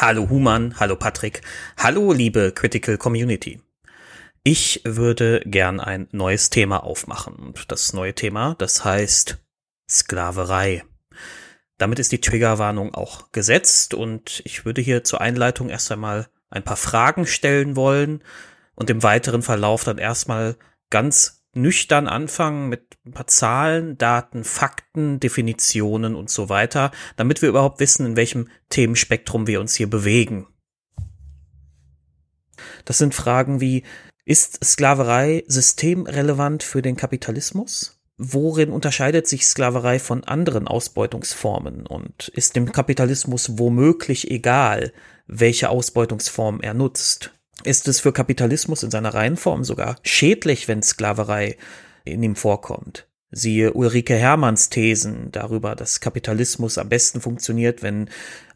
Hallo Human, hallo Patrick, hallo liebe Critical Community. Ich würde gern ein neues Thema aufmachen. Und das neue Thema, das heißt Sklaverei. Damit ist die Triggerwarnung auch gesetzt und ich würde hier zur Einleitung erst einmal ein paar Fragen stellen wollen und im weiteren Verlauf dann erstmal ganz nüchtern anfangen mit ein paar Zahlen, Daten, Fakten, Definitionen und so weiter, damit wir überhaupt wissen, in welchem Themenspektrum wir uns hier bewegen. Das sind Fragen wie, ist Sklaverei systemrelevant für den Kapitalismus? Worin unterscheidet sich Sklaverei von anderen Ausbeutungsformen und ist dem Kapitalismus womöglich egal, welche Ausbeutungsform er nutzt? Ist es für Kapitalismus in seiner Reihenform sogar schädlich, wenn Sklaverei in ihm vorkommt. Siehe Ulrike Hermanns Thesen darüber, dass Kapitalismus am besten funktioniert, wenn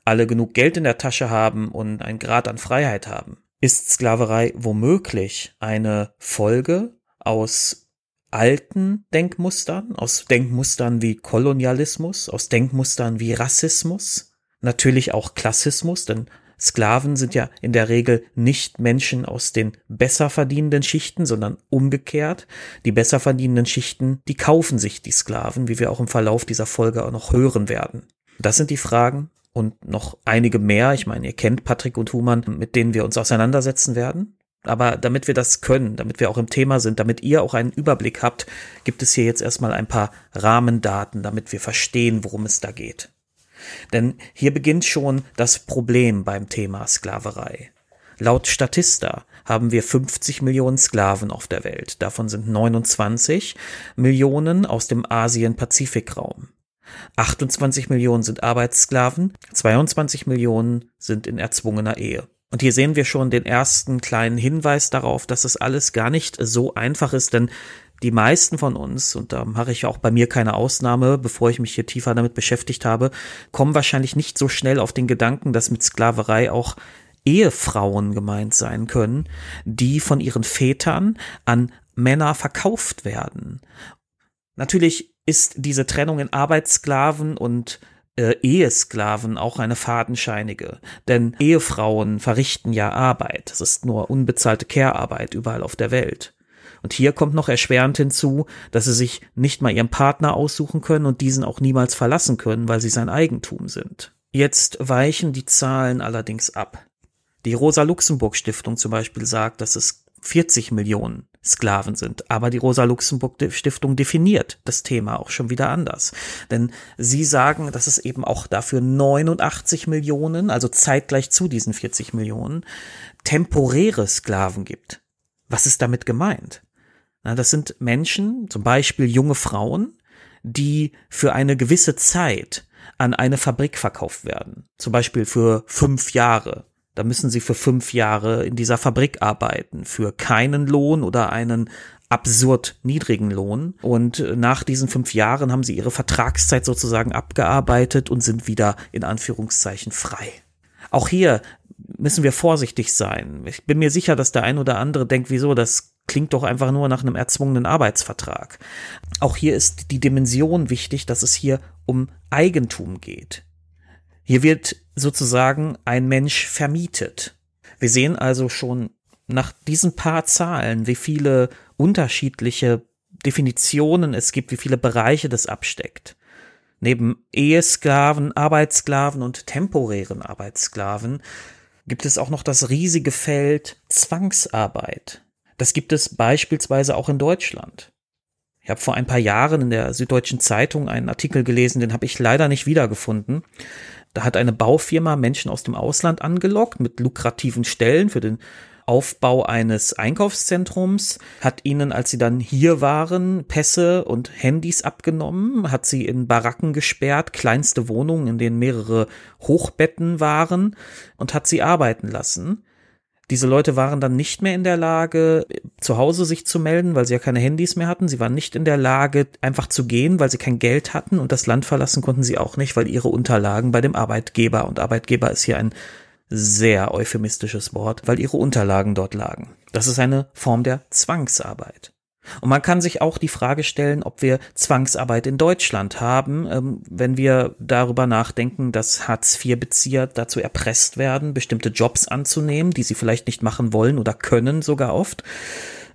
alle genug Geld in der Tasche haben und einen Grad an Freiheit haben. Ist Sklaverei womöglich eine Folge aus alten Denkmustern, aus Denkmustern wie Kolonialismus, aus Denkmustern wie Rassismus, natürlich auch Klassismus, denn Sklaven sind ja in der Regel nicht Menschen aus den besser verdienenden Schichten, sondern umgekehrt. Die besser verdienenden Schichten, die kaufen sich die Sklaven, wie wir auch im Verlauf dieser Folge auch noch hören werden. Das sind die Fragen und noch einige mehr. Ich meine, ihr kennt Patrick und Humann, mit denen wir uns auseinandersetzen werden. Aber damit wir das können, damit wir auch im Thema sind, damit ihr auch einen Überblick habt, gibt es hier jetzt erstmal ein paar Rahmendaten, damit wir verstehen, worum es da geht. Denn hier beginnt schon das Problem beim Thema Sklaverei. Laut Statista haben wir 50 Millionen Sklaven auf der Welt. Davon sind 29 Millionen aus dem Asien-Pazifikraum. 28 Millionen sind Arbeitssklaven, 22 Millionen sind in erzwungener Ehe. Und hier sehen wir schon den ersten kleinen Hinweis darauf, dass es alles gar nicht so einfach ist, denn die meisten von uns, und da mache ich auch bei mir keine Ausnahme, bevor ich mich hier tiefer damit beschäftigt habe, kommen wahrscheinlich nicht so schnell auf den Gedanken, dass mit Sklaverei auch Ehefrauen gemeint sein können, die von ihren Vätern an Männer verkauft werden. Natürlich ist diese Trennung in Arbeitssklaven und äh, Ehesklaven auch eine fadenscheinige. Denn Ehefrauen verrichten ja Arbeit. Es ist nur unbezahlte Care-Arbeit überall auf der Welt. Und hier kommt noch erschwerend hinzu, dass sie sich nicht mal ihren Partner aussuchen können und diesen auch niemals verlassen können, weil sie sein Eigentum sind. Jetzt weichen die Zahlen allerdings ab. Die Rosa-Luxemburg-Stiftung zum Beispiel sagt, dass es 40 Millionen Sklaven sind. Aber die Rosa-Luxemburg-Stiftung definiert das Thema auch schon wieder anders. Denn sie sagen, dass es eben auch dafür 89 Millionen, also zeitgleich zu diesen 40 Millionen, temporäre Sklaven gibt. Was ist damit gemeint? Na, das sind Menschen, zum Beispiel junge Frauen, die für eine gewisse Zeit an eine Fabrik verkauft werden. Zum Beispiel für fünf Jahre. Da müssen sie für fünf Jahre in dieser Fabrik arbeiten, für keinen Lohn oder einen absurd niedrigen Lohn. Und nach diesen fünf Jahren haben sie ihre Vertragszeit sozusagen abgearbeitet und sind wieder in Anführungszeichen frei. Auch hier müssen wir vorsichtig sein. Ich bin mir sicher, dass der ein oder andere denkt, wieso, das klingt doch einfach nur nach einem erzwungenen Arbeitsvertrag. Auch hier ist die Dimension wichtig, dass es hier um Eigentum geht. Hier wird sozusagen ein Mensch vermietet. Wir sehen also schon nach diesen paar Zahlen, wie viele unterschiedliche Definitionen es gibt, wie viele Bereiche das absteckt. Neben Ehesklaven, Arbeitssklaven und temporären Arbeitssklaven gibt es auch noch das riesige Feld Zwangsarbeit. Das gibt es beispielsweise auch in Deutschland. Ich habe vor ein paar Jahren in der Süddeutschen Zeitung einen Artikel gelesen, den habe ich leider nicht wiedergefunden. Da hat eine Baufirma Menschen aus dem Ausland angelockt mit lukrativen Stellen für den Aufbau eines Einkaufszentrums, hat ihnen, als sie dann hier waren, Pässe und Handys abgenommen, hat sie in Baracken gesperrt, kleinste Wohnungen, in denen mehrere Hochbetten waren und hat sie arbeiten lassen. Diese Leute waren dann nicht mehr in der Lage, zu Hause sich zu melden, weil sie ja keine Handys mehr hatten. Sie waren nicht in der Lage, einfach zu gehen, weil sie kein Geld hatten und das Land verlassen konnten sie auch nicht, weil ihre Unterlagen bei dem Arbeitgeber und Arbeitgeber ist hier ein sehr euphemistisches Wort, weil ihre Unterlagen dort lagen. Das ist eine Form der Zwangsarbeit. Und man kann sich auch die Frage stellen, ob wir Zwangsarbeit in Deutschland haben, ähm, wenn wir darüber nachdenken, dass Hartz-IV-Bezieher dazu erpresst werden, bestimmte Jobs anzunehmen, die sie vielleicht nicht machen wollen oder können sogar oft.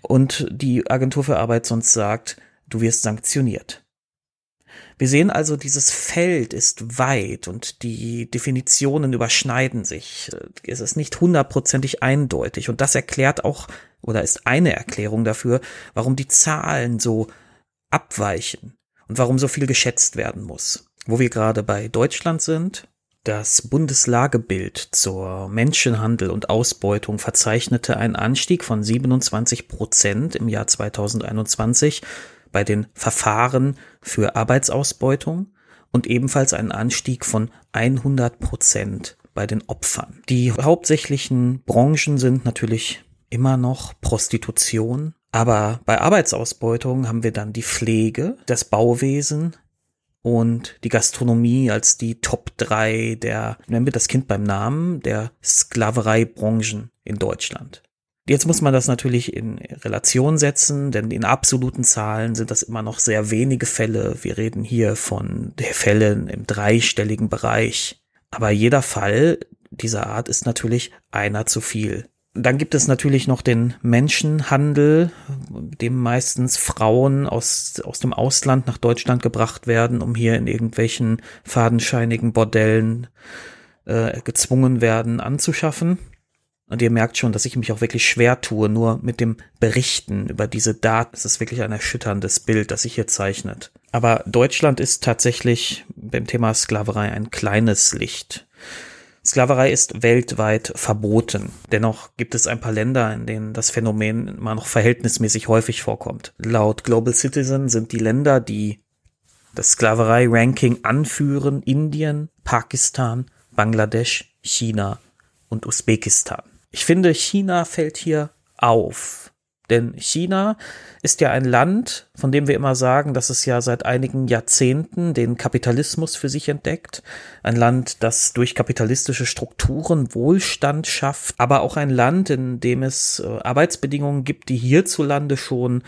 Und die Agentur für Arbeit sonst sagt, du wirst sanktioniert. Wir sehen also, dieses Feld ist weit und die Definitionen überschneiden sich. Es ist nicht hundertprozentig eindeutig und das erklärt auch oder ist eine Erklärung dafür, warum die Zahlen so abweichen und warum so viel geschätzt werden muss. Wo wir gerade bei Deutschland sind, das Bundeslagebild zur Menschenhandel und Ausbeutung verzeichnete einen Anstieg von 27 Prozent im Jahr 2021 bei den Verfahren für Arbeitsausbeutung und ebenfalls einen Anstieg von 100 Prozent bei den Opfern. Die hauptsächlichen Branchen sind natürlich immer noch Prostitution, aber bei Arbeitsausbeutung haben wir dann die Pflege, das Bauwesen und die Gastronomie als die Top 3 der, nennen wir das Kind beim Namen, der Sklavereibranchen in Deutschland. Jetzt muss man das natürlich in Relation setzen, denn in absoluten Zahlen sind das immer noch sehr wenige Fälle. Wir reden hier von Fällen im dreistelligen Bereich. Aber jeder Fall dieser Art ist natürlich einer zu viel. Dann gibt es natürlich noch den Menschenhandel, dem meistens Frauen aus, aus dem Ausland nach Deutschland gebracht werden, um hier in irgendwelchen fadenscheinigen Bordellen äh, gezwungen werden anzuschaffen. Und ihr merkt schon, dass ich mich auch wirklich schwer tue, nur mit dem Berichten über diese Daten. Es ist wirklich ein erschütterndes Bild, das sich hier zeichnet. Aber Deutschland ist tatsächlich beim Thema Sklaverei ein kleines Licht. Sklaverei ist weltweit verboten. Dennoch gibt es ein paar Länder, in denen das Phänomen immer noch verhältnismäßig häufig vorkommt. Laut Global Citizen sind die Länder, die das Sklaverei-Ranking anführen, Indien, Pakistan, Bangladesch, China und Usbekistan. Ich finde, China fällt hier auf. Denn China ist ja ein Land, von dem wir immer sagen, dass es ja seit einigen Jahrzehnten den Kapitalismus für sich entdeckt. Ein Land, das durch kapitalistische Strukturen Wohlstand schafft, aber auch ein Land, in dem es äh, Arbeitsbedingungen gibt, die hierzulande schon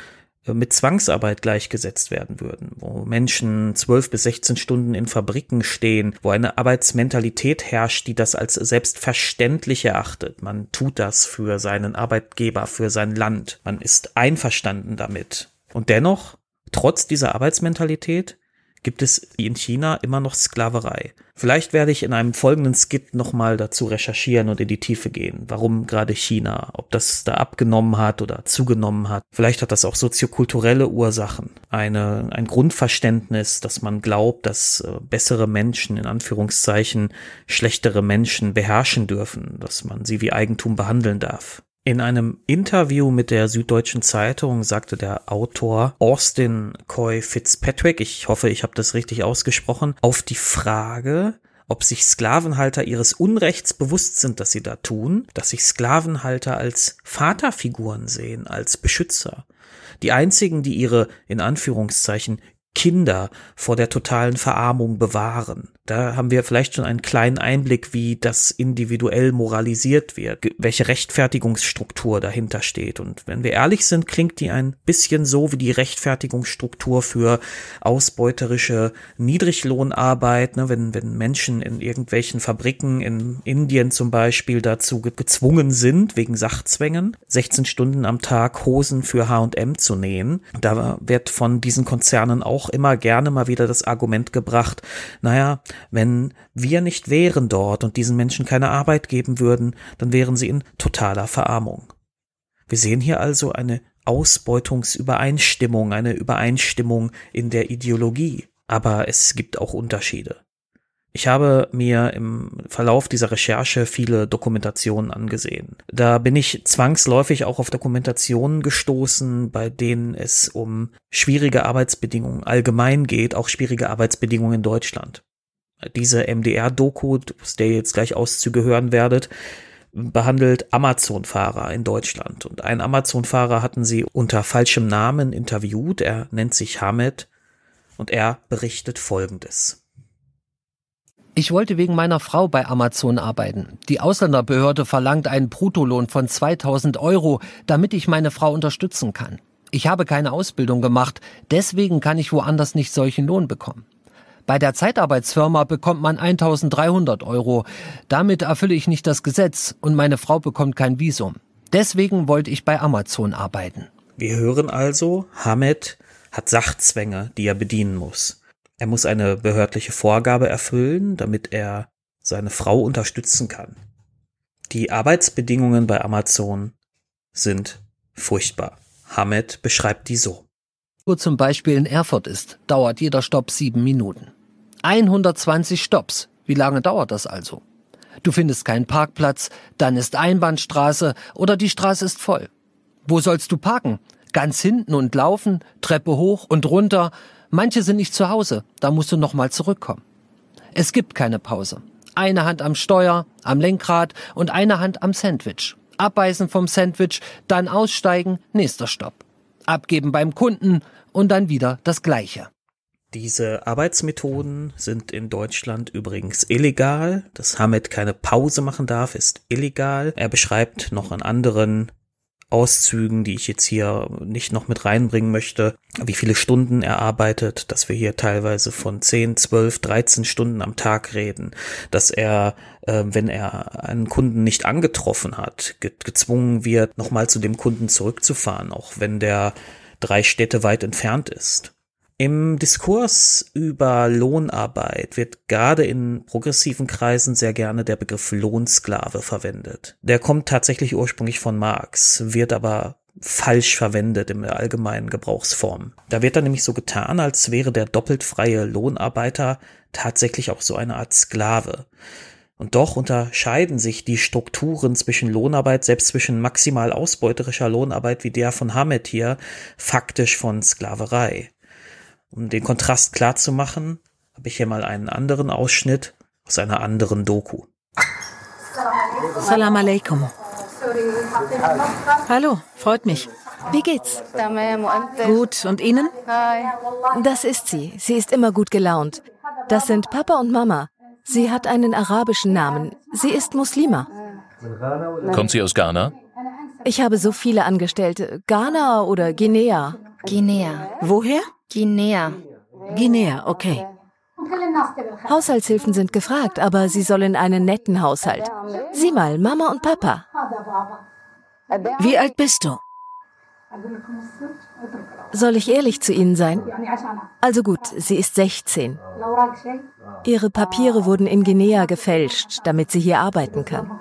mit Zwangsarbeit gleichgesetzt werden würden, wo Menschen zwölf bis sechzehn Stunden in Fabriken stehen, wo eine Arbeitsmentalität herrscht, die das als selbstverständlich erachtet. Man tut das für seinen Arbeitgeber, für sein Land. Man ist einverstanden damit. Und dennoch, trotz dieser Arbeitsmentalität, gibt es in China immer noch Sklaverei. Vielleicht werde ich in einem folgenden Skit nochmal dazu recherchieren und in die Tiefe gehen, warum gerade China, ob das da abgenommen hat oder zugenommen hat. Vielleicht hat das auch soziokulturelle Ursachen. Eine, ein Grundverständnis, dass man glaubt, dass äh, bessere Menschen in Anführungszeichen schlechtere Menschen beherrschen dürfen, dass man sie wie Eigentum behandeln darf. In einem Interview mit der Süddeutschen Zeitung sagte der Autor Austin Coy Fitzpatrick, ich hoffe, ich habe das richtig ausgesprochen, auf die Frage, ob sich Sklavenhalter ihres Unrechts bewusst sind, dass sie da tun, dass sich Sklavenhalter als Vaterfiguren sehen, als Beschützer. Die einzigen, die ihre, in Anführungszeichen, Kinder vor der totalen Verarmung bewahren. Da haben wir vielleicht schon einen kleinen Einblick, wie das individuell moralisiert wird, welche Rechtfertigungsstruktur dahinter steht. Und wenn wir ehrlich sind, klingt die ein bisschen so wie die Rechtfertigungsstruktur für ausbeuterische Niedriglohnarbeit, ne? wenn, wenn Menschen in irgendwelchen Fabriken in Indien zum Beispiel dazu gezwungen sind, wegen Sachzwängen, 16 Stunden am Tag Hosen für H&M zu nähen. Da wird von diesen Konzernen auch immer gerne mal wieder das Argument gebracht, naja, wenn wir nicht wären dort und diesen Menschen keine Arbeit geben würden, dann wären sie in totaler Verarmung. Wir sehen hier also eine Ausbeutungsübereinstimmung, eine Übereinstimmung in der Ideologie. Aber es gibt auch Unterschiede. Ich habe mir im Verlauf dieser Recherche viele Dokumentationen angesehen. Da bin ich zwangsläufig auch auf Dokumentationen gestoßen, bei denen es um schwierige Arbeitsbedingungen allgemein geht, auch schwierige Arbeitsbedingungen in Deutschland diese MDR-Doku, aus der ihr jetzt gleich Auszüge hören werdet, behandelt Amazon-Fahrer in Deutschland. Und einen Amazon-Fahrer hatten sie unter falschem Namen interviewt. Er nennt sich Hamed und er berichtet Folgendes. Ich wollte wegen meiner Frau bei Amazon arbeiten. Die Ausländerbehörde verlangt einen Bruttolohn von 2000 Euro, damit ich meine Frau unterstützen kann. Ich habe keine Ausbildung gemacht, deswegen kann ich woanders nicht solchen Lohn bekommen. Bei der Zeitarbeitsfirma bekommt man 1300 Euro. Damit erfülle ich nicht das Gesetz und meine Frau bekommt kein Visum. Deswegen wollte ich bei Amazon arbeiten. Wir hören also, Hamed hat Sachzwänge, die er bedienen muss. Er muss eine behördliche Vorgabe erfüllen, damit er seine Frau unterstützen kann. Die Arbeitsbedingungen bei Amazon sind furchtbar. Hamed beschreibt die so. Wo zum Beispiel in Erfurt ist, dauert jeder Stopp sieben Minuten. 120 Stopps. Wie lange dauert das also? Du findest keinen Parkplatz, dann ist Einbahnstraße oder die Straße ist voll. Wo sollst du parken? Ganz hinten und laufen, Treppe hoch und runter. Manche sind nicht zu Hause, da musst du nochmal zurückkommen. Es gibt keine Pause. Eine Hand am Steuer, am Lenkrad und eine Hand am Sandwich. Abbeißen vom Sandwich, dann aussteigen, nächster Stopp. Abgeben beim Kunden und dann wieder das Gleiche. Diese Arbeitsmethoden sind in Deutschland übrigens illegal. Dass Hamed keine Pause machen darf, ist illegal. Er beschreibt noch an anderen Auszügen, die ich jetzt hier nicht noch mit reinbringen möchte, wie viele Stunden er arbeitet, dass wir hier teilweise von 10, 12, 13 Stunden am Tag reden, dass er, äh, wenn er einen Kunden nicht angetroffen hat, ge gezwungen wird, nochmal zu dem Kunden zurückzufahren, auch wenn der drei Städte weit entfernt ist. Im Diskurs über Lohnarbeit wird gerade in progressiven Kreisen sehr gerne der Begriff Lohnsklave verwendet. Der kommt tatsächlich ursprünglich von Marx, wird aber falsch verwendet im allgemeinen Gebrauchsform. Da wird dann nämlich so getan, als wäre der doppelt freie Lohnarbeiter tatsächlich auch so eine Art Sklave. Und doch unterscheiden sich die Strukturen zwischen Lohnarbeit, selbst zwischen maximal ausbeuterischer Lohnarbeit wie der von Hamed hier, faktisch von Sklaverei. Um den Kontrast klar zu machen, habe ich hier mal einen anderen Ausschnitt aus einer anderen Doku. Salam alaikum. Hallo, freut mich. Wie geht's? Gut, und Ihnen? Das ist sie. Sie ist immer gut gelaunt. Das sind Papa und Mama. Sie hat einen arabischen Namen. Sie ist Muslima. Kommt sie aus Ghana? Ich habe so viele Angestellte. Ghana oder Guinea. Guinea. Woher? Guinea. Guinea, okay. Haushaltshilfen sind gefragt, aber sie sollen einen netten Haushalt. Sieh mal, Mama und Papa. Wie alt bist du? Soll ich ehrlich zu Ihnen sein? Also gut, sie ist 16. Ihre Papiere wurden in Guinea gefälscht, damit sie hier arbeiten kann.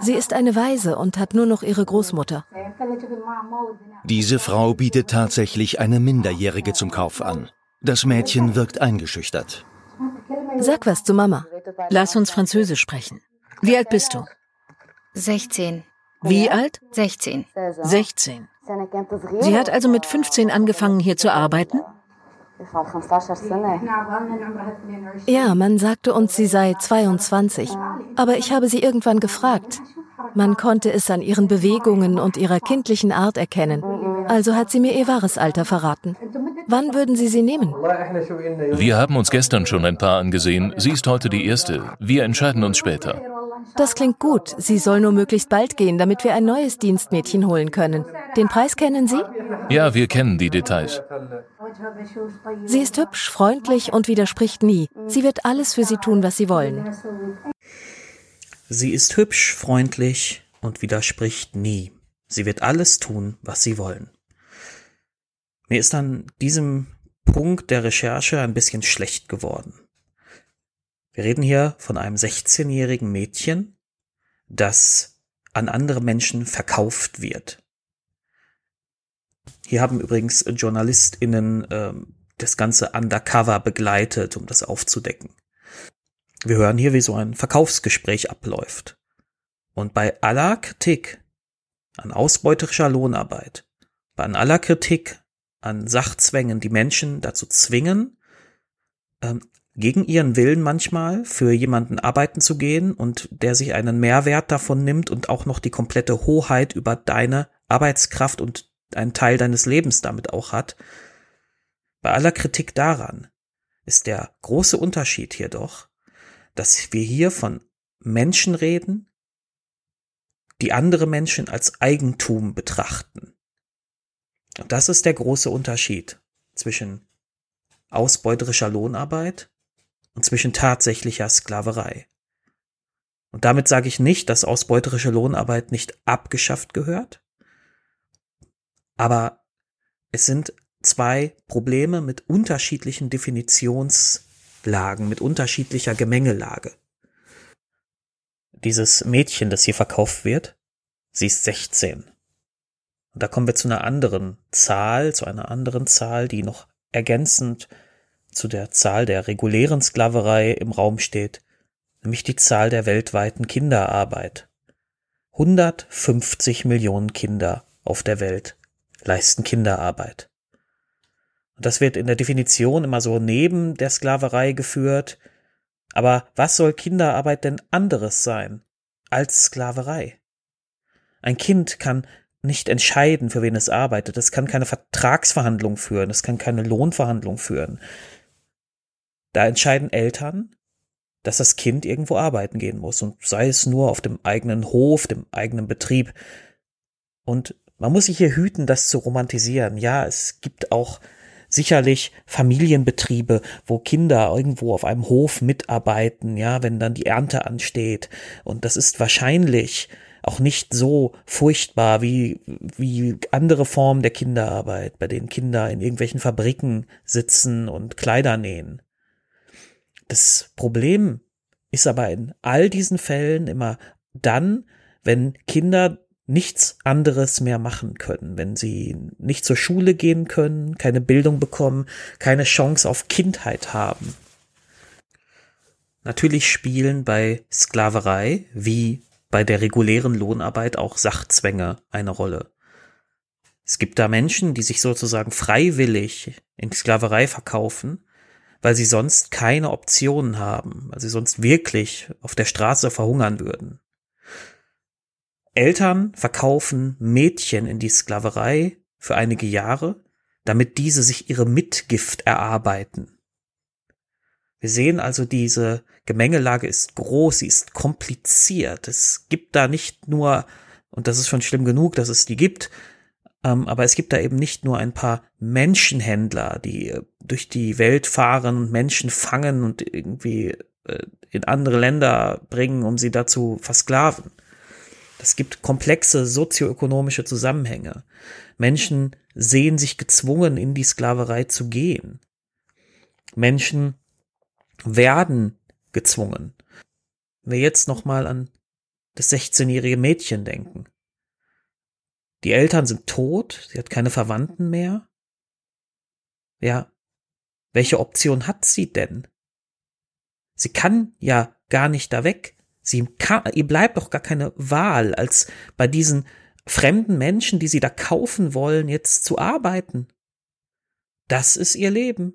Sie ist eine Waise und hat nur noch ihre Großmutter. Diese Frau bietet tatsächlich eine Minderjährige zum Kauf an. Das Mädchen wirkt eingeschüchtert. Sag was zu Mama. Lass uns Französisch sprechen. Wie alt bist du? 16. Wie alt? 16. 16. Sie hat also mit 15 angefangen hier zu arbeiten? Ja, man sagte uns, sie sei 22. Aber ich habe sie irgendwann gefragt. Man konnte es an ihren Bewegungen und ihrer kindlichen Art erkennen. Also hat sie mir ihr wahres Alter verraten. Wann würden Sie sie nehmen? Wir haben uns gestern schon ein paar angesehen. Sie ist heute die erste. Wir entscheiden uns später. Das klingt gut. Sie soll nur möglichst bald gehen, damit wir ein neues Dienstmädchen holen können. Den Preis kennen Sie? Ja, wir kennen die Details. Sie ist hübsch, freundlich und widerspricht nie. Sie wird alles für Sie tun, was Sie wollen. Sie ist hübsch, freundlich und widerspricht nie. Sie wird alles tun, was Sie wollen. Mir ist an diesem Punkt der Recherche ein bisschen schlecht geworden. Wir reden hier von einem 16-jährigen Mädchen, das an andere Menschen verkauft wird. Hier haben übrigens JournalistInnen äh, das Ganze undercover begleitet, um das aufzudecken. Wir hören hier, wie so ein Verkaufsgespräch abläuft. Und bei aller Kritik an ausbeuterischer Lohnarbeit, bei aller Kritik an Sachzwängen, die Menschen dazu zwingen, ähm, gegen ihren Willen manchmal für jemanden arbeiten zu gehen und der sich einen Mehrwert davon nimmt und auch noch die komplette Hoheit über deine Arbeitskraft und einen Teil deines Lebens damit auch hat. Bei aller Kritik daran ist der große Unterschied hier doch, dass wir hier von Menschen reden, die andere Menschen als Eigentum betrachten Und das ist der große Unterschied zwischen ausbeuterischer Lohnarbeit und zwischen tatsächlicher Sklaverei. Und damit sage ich nicht, dass ausbeuterische Lohnarbeit nicht abgeschafft gehört, aber es sind zwei Probleme mit unterschiedlichen Definitionslagen, mit unterschiedlicher Gemengelage. Dieses Mädchen, das hier verkauft wird, sie ist 16. Und da kommen wir zu einer anderen Zahl, zu einer anderen Zahl, die noch ergänzend zu der Zahl der regulären Sklaverei im Raum steht, nämlich die Zahl der weltweiten Kinderarbeit. 150 Millionen Kinder auf der Welt leisten Kinderarbeit. Und das wird in der Definition immer so neben der Sklaverei geführt. Aber was soll Kinderarbeit denn anderes sein als Sklaverei? Ein Kind kann nicht entscheiden, für wen es arbeitet. Es kann keine Vertragsverhandlung führen. Es kann keine Lohnverhandlung führen. Da entscheiden Eltern, dass das Kind irgendwo arbeiten gehen muss und sei es nur auf dem eigenen Hof, dem eigenen Betrieb. Und man muss sich hier hüten, das zu romantisieren. Ja, es gibt auch sicherlich Familienbetriebe, wo Kinder irgendwo auf einem Hof mitarbeiten, ja, wenn dann die Ernte ansteht. Und das ist wahrscheinlich auch nicht so furchtbar wie, wie andere Formen der Kinderarbeit, bei denen Kinder in irgendwelchen Fabriken sitzen und Kleider nähen. Das Problem ist aber in all diesen Fällen immer dann, wenn Kinder nichts anderes mehr machen können, wenn sie nicht zur Schule gehen können, keine Bildung bekommen, keine Chance auf Kindheit haben. Natürlich spielen bei Sklaverei wie bei der regulären Lohnarbeit auch Sachzwänge eine Rolle. Es gibt da Menschen, die sich sozusagen freiwillig in Sklaverei verkaufen, weil sie sonst keine Optionen haben, weil sie sonst wirklich auf der Straße verhungern würden. Eltern verkaufen Mädchen in die Sklaverei für einige Jahre, damit diese sich ihre Mitgift erarbeiten. Wir sehen also, diese Gemengelage ist groß, sie ist kompliziert. Es gibt da nicht nur, und das ist schon schlimm genug, dass es die gibt, ähm, aber es gibt da eben nicht nur ein paar Menschenhändler, die äh, durch die Welt fahren und Menschen fangen und irgendwie äh, in andere Länder bringen, um sie dazu versklaven. Es gibt komplexe sozioökonomische Zusammenhänge. Menschen sehen sich gezwungen, in die Sklaverei zu gehen. Menschen werden gezwungen. Wenn wir jetzt nochmal an das 16-jährige Mädchen denken. Die Eltern sind tot, sie hat keine Verwandten mehr. Ja, welche Option hat sie denn? Sie kann ja gar nicht da weg. Sie ihr bleibt doch gar keine Wahl, als bei diesen fremden Menschen, die sie da kaufen wollen, jetzt zu arbeiten. Das ist ihr Leben.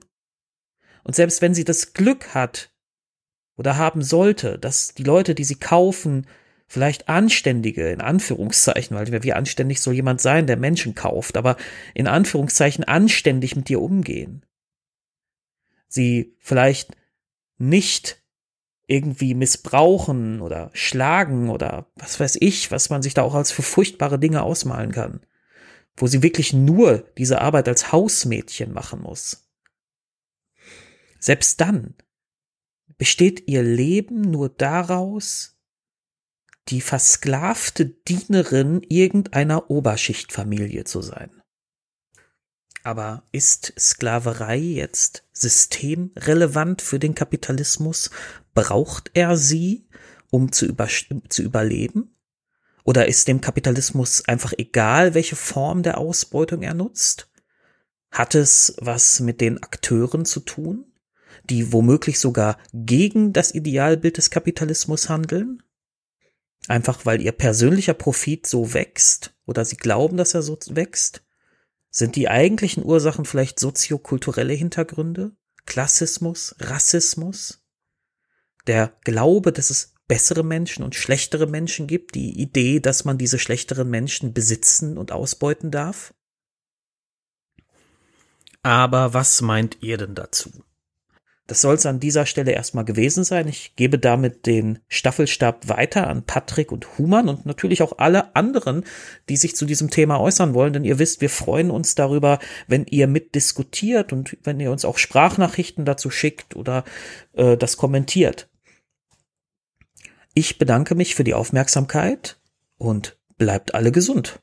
Und selbst wenn sie das Glück hat oder haben sollte, dass die Leute, die sie kaufen, vielleicht anständige, in Anführungszeichen, weil wie anständig soll jemand sein, der Menschen kauft, aber in Anführungszeichen anständig mit dir umgehen. Sie vielleicht nicht irgendwie missbrauchen oder schlagen oder was weiß ich, was man sich da auch als für furchtbare Dinge ausmalen kann. Wo sie wirklich nur diese Arbeit als Hausmädchen machen muss. Selbst dann besteht ihr Leben nur daraus, die versklavte Dienerin irgendeiner Oberschichtfamilie zu sein. Aber ist Sklaverei jetzt systemrelevant für den Kapitalismus? Braucht er sie, um zu, über, zu überleben? Oder ist dem Kapitalismus einfach egal, welche Form der Ausbeutung er nutzt? Hat es was mit den Akteuren zu tun, die womöglich sogar gegen das Idealbild des Kapitalismus handeln? Einfach weil ihr persönlicher Profit so wächst oder sie glauben, dass er so wächst? Sind die eigentlichen Ursachen vielleicht soziokulturelle Hintergründe? Klassismus? Rassismus? Der Glaube, dass es bessere Menschen und schlechtere Menschen gibt? Die Idee, dass man diese schlechteren Menschen besitzen und ausbeuten darf? Aber was meint ihr denn dazu? Das soll es an dieser Stelle erstmal gewesen sein. Ich gebe damit den Staffelstab weiter an Patrick und Human und natürlich auch alle anderen, die sich zu diesem Thema äußern wollen, denn ihr wisst, wir freuen uns darüber, wenn ihr mitdiskutiert und wenn ihr uns auch Sprachnachrichten dazu schickt oder äh, das kommentiert. Ich bedanke mich für die Aufmerksamkeit und bleibt alle gesund.